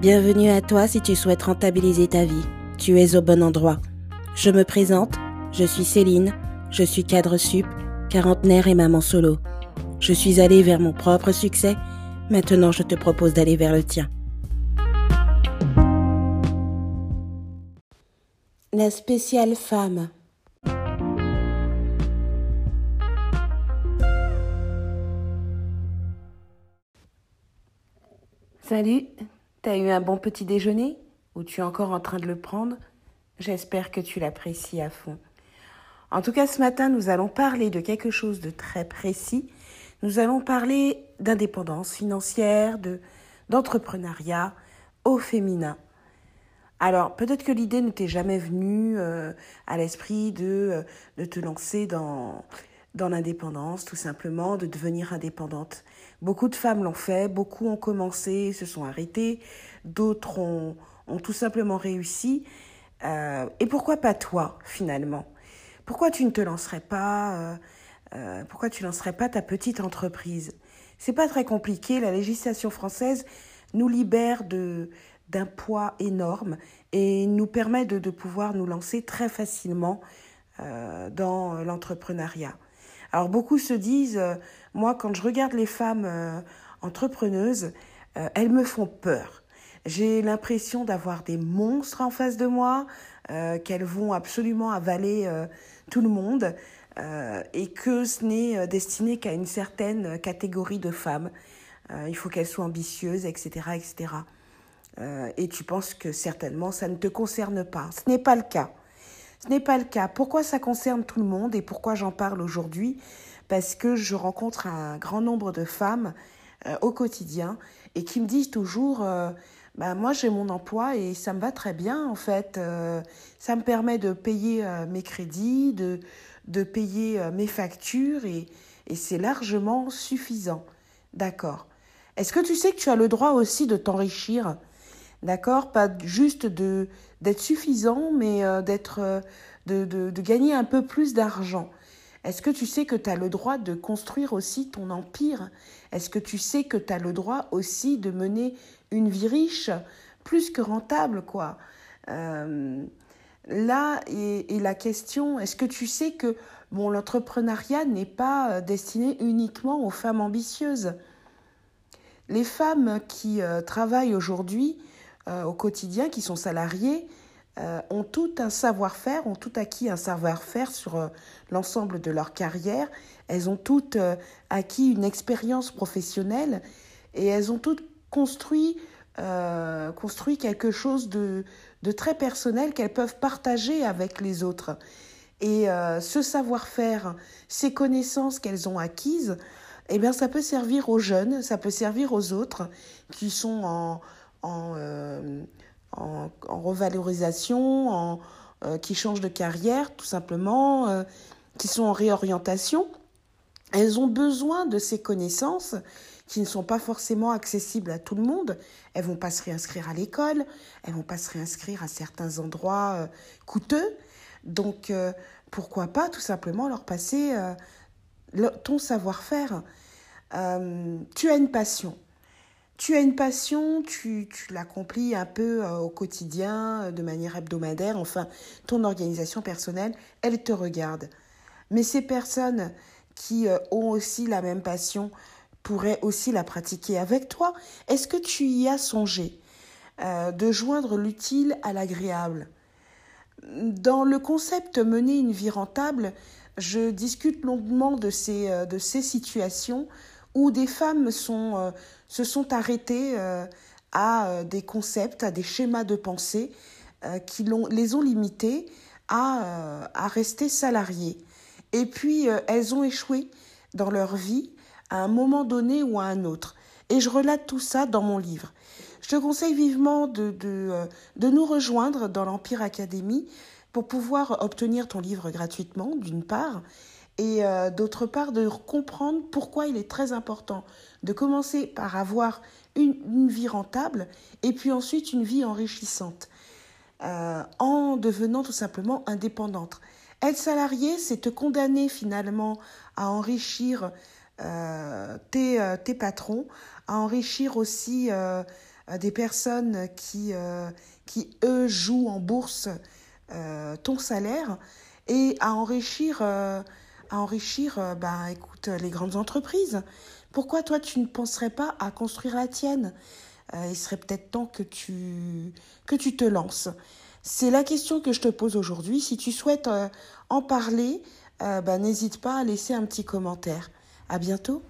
Bienvenue à toi si tu souhaites rentabiliser ta vie. Tu es au bon endroit. Je me présente, je suis Céline, je suis cadre sup, quarantenaire et maman solo. Je suis allée vers mon propre succès, maintenant je te propose d'aller vers le tien. La spéciale femme. Salut, T'as eu un bon petit déjeuner Ou tu es encore en train de le prendre? J'espère que tu l'apprécies à fond. En tout cas, ce matin, nous allons parler de quelque chose de très précis. Nous allons parler d'indépendance financière, de d'entrepreneuriat au féminin. Alors, peut-être que l'idée ne t'est jamais venue euh, à l'esprit de, euh, de te lancer dans, dans l'indépendance, tout simplement, de devenir indépendante. Beaucoup de femmes l'ont fait, beaucoup ont commencé, se sont arrêtées, d'autres ont, ont, tout simplement réussi. Euh, et pourquoi pas toi, finalement? Pourquoi tu ne te lancerais pas euh, euh, Pourquoi tu lancerais pas ta petite entreprise? C'est pas très compliqué. La législation française nous libère de d'un poids énorme et nous permet de, de pouvoir nous lancer très facilement dans l'entrepreneuriat. Alors beaucoup se disent, euh, moi quand je regarde les femmes euh, entrepreneuses, euh, elles me font peur. J'ai l'impression d'avoir des monstres en face de moi, qu'elles vont absolument avaler tout le monde et que ce n'est destiné qu'à une certaine catégorie de femmes. il faut qu'elles soient ambitieuses, etc. etc. et tu penses que certainement ça ne te concerne pas. Ce n'est pas le cas. Ce n'est pas le cas. Pourquoi ça concerne tout le monde et pourquoi j'en parle aujourd'hui? Parce que je rencontre un grand nombre de femmes euh, au quotidien et qui me disent toujours euh, bah, moi j'ai mon emploi et ça me va très bien en fait. Euh, ça me permet de payer mes crédits, de, de payer mes factures et, et c'est largement suffisant. D'accord. Est-ce que tu sais que tu as le droit aussi de t'enrichir? D'accord? Pas juste de d'être suffisant, mais euh, d'être euh, de, de, gagner un peu plus d'argent. Est-ce que tu sais que tu as le droit de construire aussi ton empire? Est-ce que tu sais que tu as le droit aussi de mener une vie riche, plus que rentable, quoi? Euh, Là est, est, la question, est-ce que tu sais que bon, l'entrepreneuriat n'est pas destiné uniquement aux femmes ambitieuses? Les femmes qui travaillent aujourd'hui euh, au quotidien, qui sont salariés, euh, ont tout un savoir-faire, ont tout acquis un savoir-faire sur euh, l'ensemble de leur carrière. Elles ont toutes acquis une expérience professionnelle et elles ont toutes construit, construit quelque chose de, de très personnel qu'elles peuvent partager avec les autres. Et ce savoir-faire, ces connaissances qu'elles ont acquises, eh bien, ça peut servir aux jeunes, ça peut servir aux autres qui sont en, en, revalorisation, euh, qui changent de carrière tout simplement, euh, qui sont en réorientation. Elles ont besoin de ces connaissances qui ne sont pas forcément accessibles à tout le monde. Elles vont pas se réinscrire à l'école, elles vont pas se réinscrire à certains endroits euh, coûteux. Donc pourquoi pas tout simplement leur passer ton savoir-faire. tu as une passion tu as une passion, tu, tu l'accomplis un peu euh, au quotidien, euh, de manière hebdomadaire, enfin, ton organisation personnelle, elle te regarde. Mais ces personnes qui euh, ont aussi la même passion pourraient aussi la pratiquer avec toi. Est-ce que tu y as songé de joindre l'utile à l'agréable? Dans le concept mener une vie rentable, je discute longuement de ces, de ces situations où des femmes euh, se sont arrêtées euh, à euh, des concepts, à des schémas de pensée qui les ont limitées à, rester salariées. Et puis, elles ont échoué dans leur vie à un moment donné ou à un autre. Et je relate tout ça dans mon livre. Je te conseille vivement de, de, de nous rejoindre dans l'Empire Academy pour pouvoir obtenir ton livre gratuitement, d'une part, et euh, d'autre part de comprendre pourquoi il est très important de commencer par avoir une, vie rentable et puis ensuite une vie enrichissante euh, en devenant tout simplement indépendante. Être salarié, c'est te condamner finalement à enrichir euh, tes, tes patrons, à enrichir aussi, des personnes qui, qui, eux, jouent en bourse ton salaire et à enrichir, à enrichir ben, écoute, les grandes entreprises. Pourquoi toi, tu ne penserais pas à construire la tienne? Il serait peut-être temps que tu, que tu te lances. C'est la question que je te pose aujourd'hui. Si tu souhaites en parler, ben, n'hésite pas à laisser un petit commentaire. À bientôt.